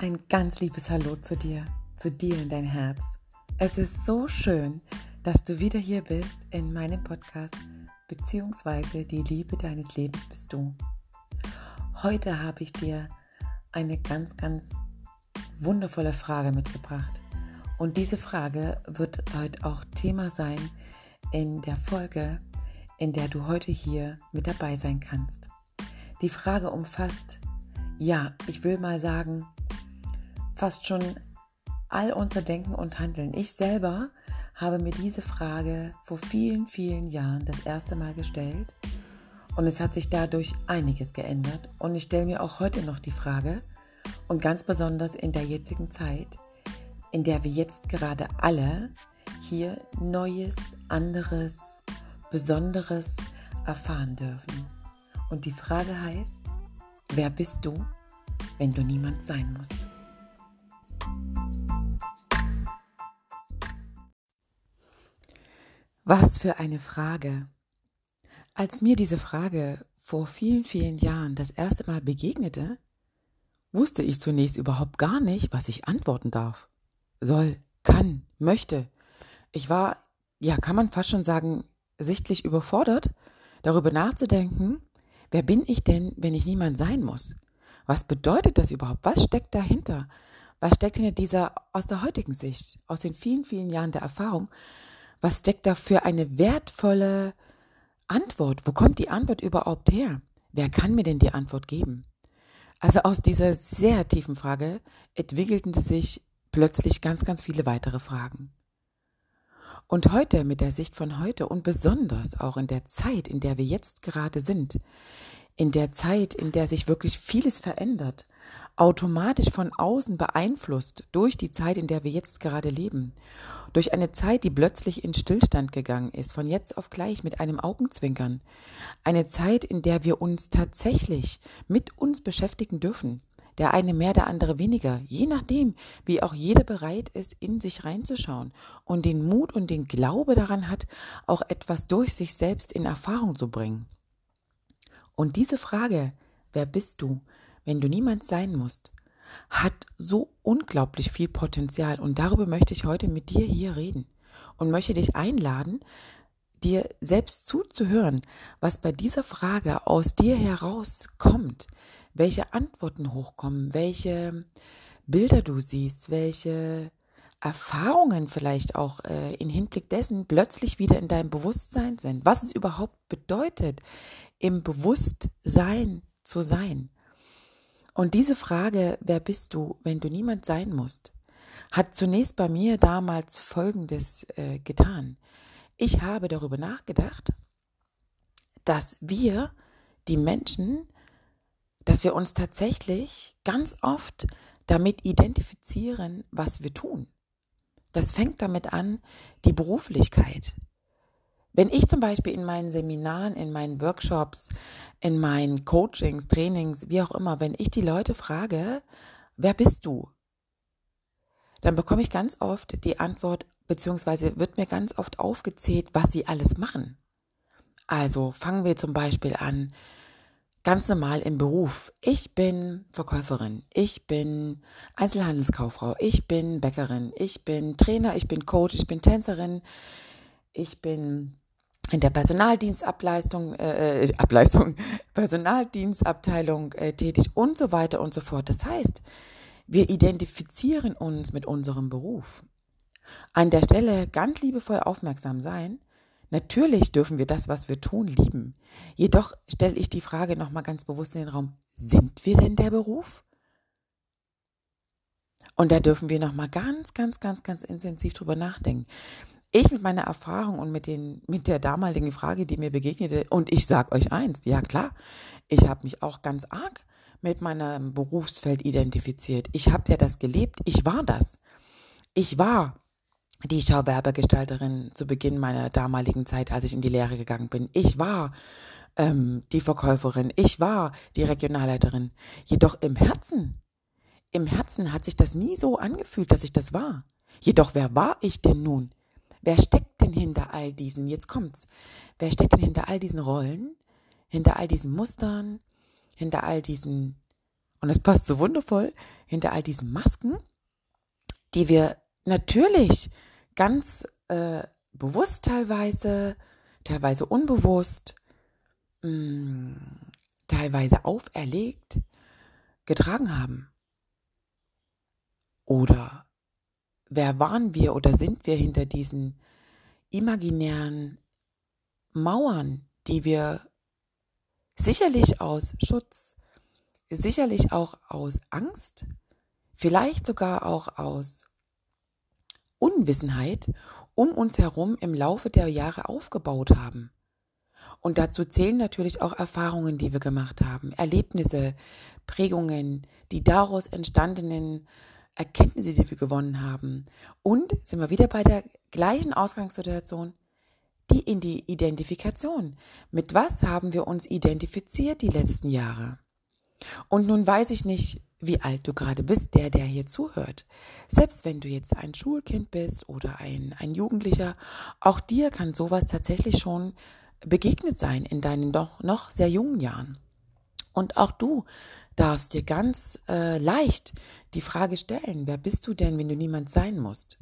Ein ganz liebes Hallo zu dir, zu dir in dein Herz. Es ist so schön, dass du wieder hier bist in meinem Podcast, beziehungsweise die Liebe deines Lebens bist du. Heute habe ich dir eine ganz, ganz wundervolle Frage mitgebracht. Und diese Frage wird heute auch Thema sein in der Folge, in der du heute hier mit dabei sein kannst. Die Frage umfasst, ja, ich will mal sagen, fast schon all unser Denken und Handeln. Ich selber habe mir diese Frage vor vielen, vielen Jahren das erste Mal gestellt und es hat sich dadurch einiges geändert und ich stelle mir auch heute noch die Frage und ganz besonders in der jetzigen Zeit, in der wir jetzt gerade alle hier Neues, anderes, Besonderes erfahren dürfen. Und die Frage heißt, wer bist du, wenn du niemand sein musst? Was für eine Frage. Als mir diese Frage vor vielen, vielen Jahren das erste Mal begegnete, wusste ich zunächst überhaupt gar nicht, was ich antworten darf, soll, kann, möchte. Ich war, ja, kann man fast schon sagen, sichtlich überfordert, darüber nachzudenken, wer bin ich denn, wenn ich niemand sein muss? Was bedeutet das überhaupt? Was steckt dahinter? Was steckt hinter dieser, aus der heutigen Sicht, aus den vielen, vielen Jahren der Erfahrung, was steckt da für eine wertvolle Antwort? Wo kommt die Antwort überhaupt her? Wer kann mir denn die Antwort geben? Also aus dieser sehr tiefen Frage entwickelten sich plötzlich ganz, ganz viele weitere Fragen. Und heute, mit der Sicht von heute und besonders auch in der Zeit, in der wir jetzt gerade sind, in der Zeit, in der sich wirklich vieles verändert, automatisch von außen beeinflusst durch die Zeit, in der wir jetzt gerade leben. Durch eine Zeit, die plötzlich in Stillstand gegangen ist, von jetzt auf gleich mit einem Augenzwinkern. Eine Zeit, in der wir uns tatsächlich mit uns beschäftigen dürfen. Der eine mehr, der andere weniger, je nachdem, wie auch jeder bereit ist, in sich reinzuschauen und den Mut und den Glaube daran hat, auch etwas durch sich selbst in Erfahrung zu bringen. Und diese Frage, wer bist du, wenn du niemand sein musst, hat so unglaublich viel Potenzial und darüber möchte ich heute mit dir hier reden und möchte dich einladen, dir selbst zuzuhören, was bei dieser Frage aus dir herauskommt, welche Antworten hochkommen, welche Bilder du siehst, welche Erfahrungen vielleicht auch äh, in Hinblick dessen plötzlich wieder in deinem Bewusstsein sind, was es überhaupt bedeutet, im Bewusstsein zu sein. Und diese Frage, wer bist du, wenn du niemand sein musst, hat zunächst bei mir damals Folgendes äh, getan. Ich habe darüber nachgedacht, dass wir, die Menschen, dass wir uns tatsächlich ganz oft damit identifizieren, was wir tun. Das fängt damit an, die Beruflichkeit, wenn ich zum Beispiel in meinen Seminaren, in meinen Workshops, in meinen Coachings, Trainings, wie auch immer, wenn ich die Leute frage, wer bist du? Dann bekomme ich ganz oft die Antwort, beziehungsweise wird mir ganz oft aufgezählt, was sie alles machen. Also fangen wir zum Beispiel an, ganz normal im Beruf. Ich bin Verkäuferin, ich bin Einzelhandelskauffrau, ich bin Bäckerin, ich bin Trainer, ich bin Coach, ich bin Tänzerin, ich bin in der Personaldienstableistung, äh, äh, Ableistung, Personaldienstabteilung äh, tätig und so weiter und so fort. Das heißt, wir identifizieren uns mit unserem Beruf. An der Stelle ganz liebevoll aufmerksam sein. Natürlich dürfen wir das, was wir tun, lieben. Jedoch stelle ich die Frage nochmal ganz bewusst in den Raum, sind wir denn der Beruf? Und da dürfen wir nochmal ganz, ganz, ganz, ganz intensiv drüber nachdenken ich mit meiner Erfahrung und mit, den, mit der damaligen Frage, die mir begegnete, und ich sage euch eins, ja klar, ich habe mich auch ganz arg mit meinem Berufsfeld identifiziert. Ich habe ja das gelebt, ich war das. Ich war die Schauwerbergestalterin zu Beginn meiner damaligen Zeit, als ich in die Lehre gegangen bin. Ich war ähm, die Verkäuferin, ich war die Regionalleiterin. Jedoch im Herzen, im Herzen hat sich das nie so angefühlt, dass ich das war. Jedoch wer war ich denn nun? Wer steckt denn hinter all diesen, jetzt kommt's, wer steckt denn hinter all diesen Rollen, hinter all diesen Mustern, hinter all diesen und es passt so wundervoll, hinter all diesen Masken, die wir natürlich ganz äh, bewusst teilweise, teilweise unbewusst, mh, mm, teilweise auferlegt getragen haben. Oder wer waren wir oder sind wir hinter diesen imaginären Mauern, die wir sicherlich aus Schutz, sicherlich auch aus Angst, vielleicht sogar auch aus Unwissenheit um uns herum im Laufe der Jahre aufgebaut haben. Und dazu zählen natürlich auch Erfahrungen, die wir gemacht haben, Erlebnisse, Prägungen, die daraus entstandenen Erkenntnisse, die wir gewonnen haben. Und sind wir wieder bei der gleichen Ausgangssituation, die in die Identifikation. Mit was haben wir uns identifiziert die letzten Jahre? Und nun weiß ich nicht, wie alt du gerade bist, der, der hier zuhört. Selbst wenn du jetzt ein Schulkind bist oder ein, ein Jugendlicher, auch dir kann sowas tatsächlich schon begegnet sein in deinen doch noch sehr jungen Jahren. Und auch du darfst dir ganz äh, leicht die Frage stellen, wer bist du denn, wenn du niemand sein musst?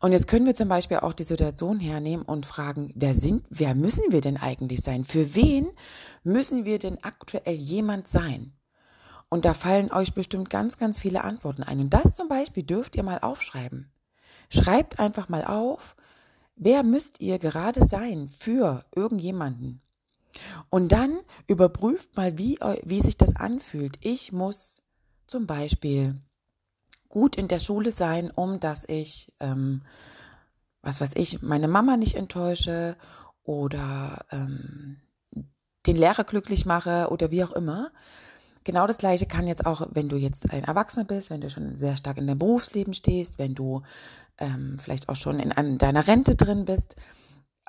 Und jetzt können wir zum Beispiel auch die Situation hernehmen und fragen, wer sind, wer müssen wir denn eigentlich sein? Für wen müssen wir denn aktuell jemand sein? Und da fallen euch bestimmt ganz, ganz viele Antworten ein. Und das zum Beispiel dürft ihr mal aufschreiben. Schreibt einfach mal auf, wer müsst ihr gerade sein für irgendjemanden? Und dann überprüft mal, wie, wie sich das anfühlt. Ich muss zum Beispiel gut in der Schule sein, um dass ich, ähm, was weiß ich, meine Mama nicht enttäusche oder ähm, den Lehrer glücklich mache oder wie auch immer. Genau das Gleiche kann jetzt auch, wenn du jetzt ein Erwachsener bist, wenn du schon sehr stark in deinem Berufsleben stehst, wenn du ähm, vielleicht auch schon in, in deiner Rente drin bist,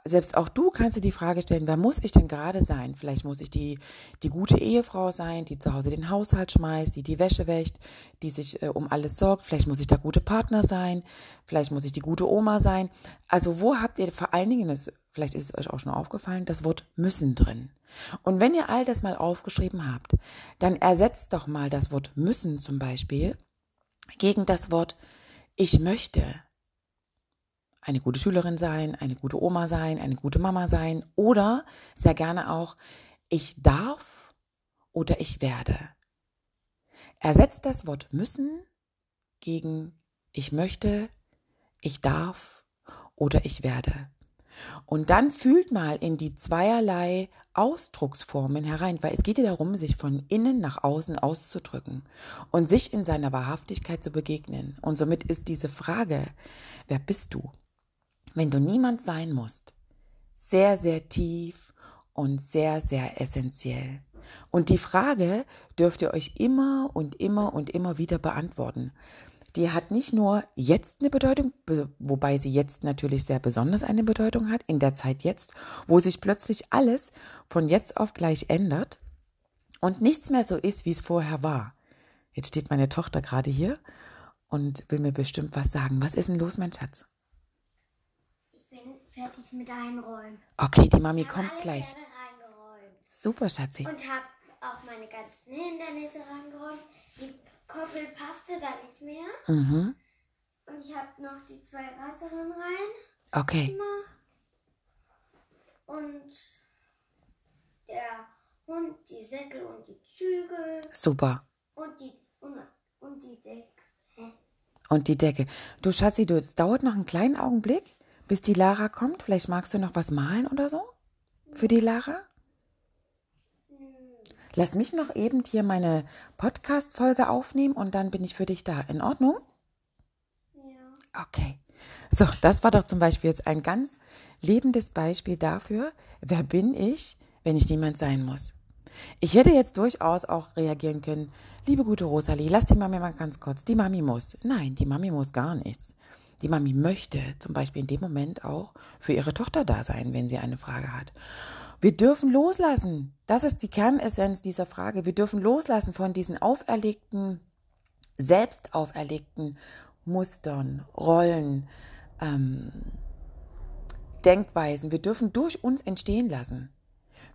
selbst auch du kannst dir die Frage stellen, wer muss ich denn gerade sein? Vielleicht muss ich die, die gute Ehefrau sein, die zu Hause den Haushalt schmeißt, die die Wäsche wäscht, die sich äh, um alles sorgt. Vielleicht muss ich der gute Partner sein. Vielleicht muss ich die gute Oma sein. Also wo habt ihr vor allen Dingen, das, vielleicht ist es euch auch schon aufgefallen, das Wort müssen drin. Und wenn ihr all das mal aufgeschrieben habt, dann ersetzt doch mal das Wort müssen zum Beispiel gegen das Wort ich möchte eine gute Schülerin sein, eine gute Oma sein, eine gute Mama sein oder sehr gerne auch ich darf oder ich werde. Ersetzt das Wort müssen gegen ich möchte, ich darf oder ich werde. Und dann fühlt mal in die zweierlei Ausdrucksformen herein, weil es geht ja darum, sich von innen nach außen auszudrücken und sich in seiner Wahrhaftigkeit zu begegnen. Und somit ist diese Frage, wer bist du? Wenn du niemand sein musst, sehr, sehr tief und sehr, sehr essentiell. Und die Frage dürft ihr euch immer und immer und immer wieder beantworten. Die hat nicht nur jetzt eine Bedeutung, wobei sie jetzt natürlich sehr besonders eine Bedeutung hat, in der Zeit jetzt, wo sich plötzlich alles von jetzt auf gleich ändert und nichts mehr so ist, wie es vorher war. Jetzt steht meine Tochter gerade hier und will mir bestimmt was sagen. Was ist denn los, mein Schatz? Fertig mit Einräumen. Okay, die Mami kommt gleich. Super, Schatzi. Und habe auch meine ganzen Hindernisse reingeräumt. Die Koppel passte da nicht mehr. Mhm. Und ich habe noch die zwei Reiserinnen rein. Okay. Gemacht. Und der Hund, die Säckel und die Zügel. Super. Und die, und, und die Decke. Und die Decke. Du Schatzi, du, es dauert noch einen kleinen Augenblick bis die Lara kommt? Vielleicht magst du noch was malen oder so? Für die Lara? Lass mich noch eben hier meine Podcast-Folge aufnehmen und dann bin ich für dich da. In Ordnung? Ja. Okay. So, das war doch zum Beispiel jetzt ein ganz lebendes Beispiel dafür, wer bin ich, wenn ich niemand sein muss. Ich hätte jetzt durchaus auch reagieren können, liebe gute Rosalie, lass die Mami mal ganz kurz. Die Mami muss. Nein, die Mami muss gar nichts. Die Mami möchte zum Beispiel in dem Moment auch für ihre Tochter da sein, wenn sie eine Frage hat. Wir dürfen loslassen. Das ist die Kernessenz dieser Frage. Wir dürfen loslassen von diesen auferlegten, selbst auferlegten Mustern, Rollen, ähm, Denkweisen. Wir dürfen durch uns entstehen lassen.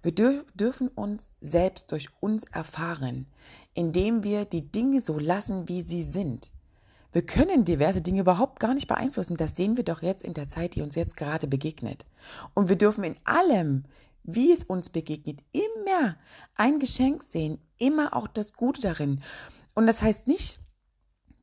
Wir dür dürfen uns selbst durch uns erfahren, indem wir die Dinge so lassen, wie sie sind. Wir können diverse Dinge überhaupt gar nicht beeinflussen. Das sehen wir doch jetzt in der Zeit, die uns jetzt gerade begegnet. Und wir dürfen in allem, wie es uns begegnet, immer ein Geschenk sehen, immer auch das Gute darin. Und das heißt nicht,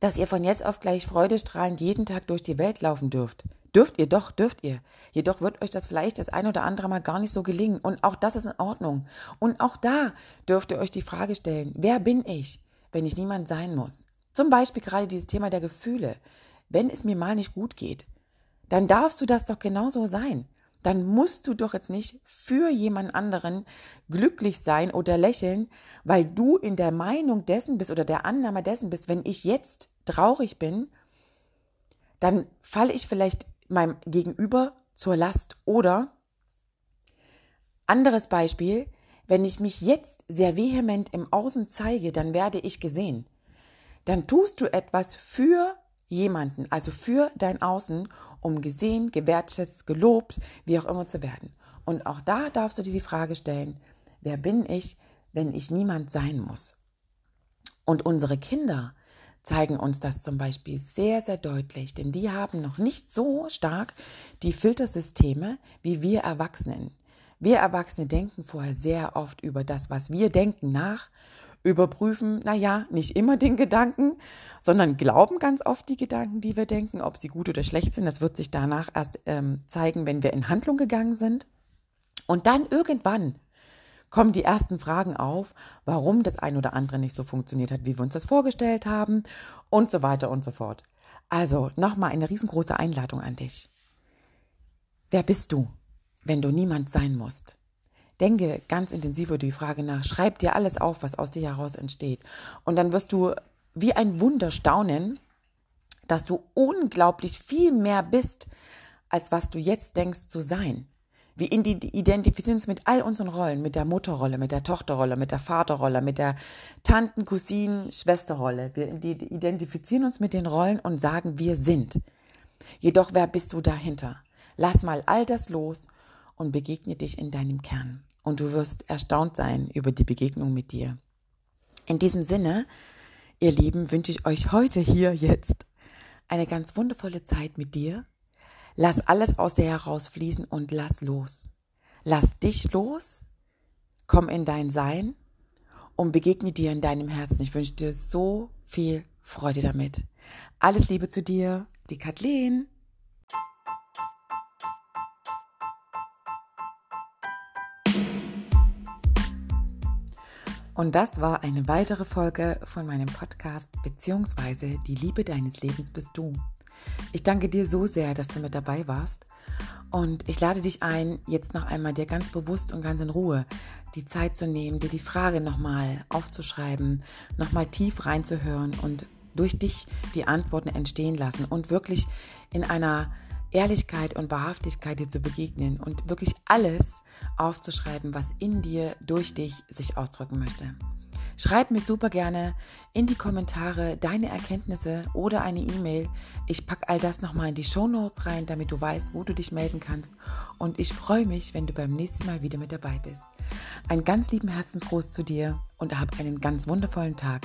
dass ihr von jetzt auf gleich freudestrahlend jeden Tag durch die Welt laufen dürft. Dürft ihr doch, dürft ihr. Jedoch wird euch das vielleicht das ein oder andere Mal gar nicht so gelingen. Und auch das ist in Ordnung. Und auch da dürft ihr euch die Frage stellen, wer bin ich, wenn ich niemand sein muss? Zum Beispiel gerade dieses Thema der Gefühle. Wenn es mir mal nicht gut geht, dann darfst du das doch genauso sein dann musst du doch jetzt nicht für jemand anderen glücklich sein oder lächeln, weil du in der Meinung dessen bist oder der Annahme dessen bist, wenn ich jetzt traurig bin, dann falle ich vielleicht meinem Gegenüber zur Last. Oder anderes Beispiel, wenn ich mich jetzt sehr vehement im Außen zeige, dann werde ich gesehen. Dann tust du etwas für jemanden, also für dein Außen, um gesehen, gewertschätzt, gelobt, wie auch immer zu werden. Und auch da darfst du dir die Frage stellen, wer bin ich, wenn ich niemand sein muss? Und unsere Kinder zeigen uns das zum Beispiel sehr, sehr deutlich, denn die haben noch nicht so stark die Filtersysteme wie wir Erwachsenen. Wir Erwachsene denken vorher sehr oft über das, was wir denken, nach, überprüfen, naja, nicht immer den Gedanken, sondern glauben ganz oft die Gedanken, die wir denken, ob sie gut oder schlecht sind. Das wird sich danach erst ähm, zeigen, wenn wir in Handlung gegangen sind. Und dann irgendwann kommen die ersten Fragen auf, warum das ein oder andere nicht so funktioniert hat, wie wir uns das vorgestellt haben und so weiter und so fort. Also nochmal eine riesengroße Einladung an dich. Wer bist du, wenn du niemand sein musst? Denke ganz intensiv über die Frage nach, schreib dir alles auf, was aus dir heraus entsteht. Und dann wirst du wie ein Wunder staunen, dass du unglaublich viel mehr bist, als was du jetzt denkst zu sein. Wir identifizieren uns mit all unseren Rollen, mit der Mutterrolle, mit der Tochterrolle, mit der Vaterrolle, mit der Tanten, Cousinen, Schwesterrolle. Wir identifizieren uns mit den Rollen und sagen, wir sind. Jedoch, wer bist du dahinter? Lass mal all das los und begegne dich in deinem Kern und du wirst erstaunt sein über die Begegnung mit dir. In diesem Sinne, ihr Lieben, wünsche ich euch heute hier jetzt eine ganz wundervolle Zeit mit dir. Lass alles aus dir herausfließen und lass los. Lass dich los, komm in dein Sein und begegne dir in deinem Herzen. Ich wünsche dir so viel Freude damit. Alles Liebe zu dir, die Kathleen. Und das war eine weitere Folge von meinem Podcast beziehungsweise Die Liebe deines Lebens bist du. Ich danke dir so sehr, dass du mit dabei warst und ich lade dich ein, jetzt noch einmal dir ganz bewusst und ganz in Ruhe die Zeit zu nehmen, dir die Frage nochmal aufzuschreiben, nochmal tief reinzuhören und durch dich die Antworten entstehen lassen und wirklich in einer Ehrlichkeit und Wahrhaftigkeit dir zu begegnen und wirklich alles aufzuschreiben, was in dir durch dich sich ausdrücken möchte. Schreib mir super gerne in die Kommentare deine Erkenntnisse oder eine E-Mail. Ich packe all das nochmal in die Show Notes rein, damit du weißt, wo du dich melden kannst. Und ich freue mich, wenn du beim nächsten Mal wieder mit dabei bist. Ein ganz lieben Herzensgruß zu dir und hab einen ganz wundervollen Tag.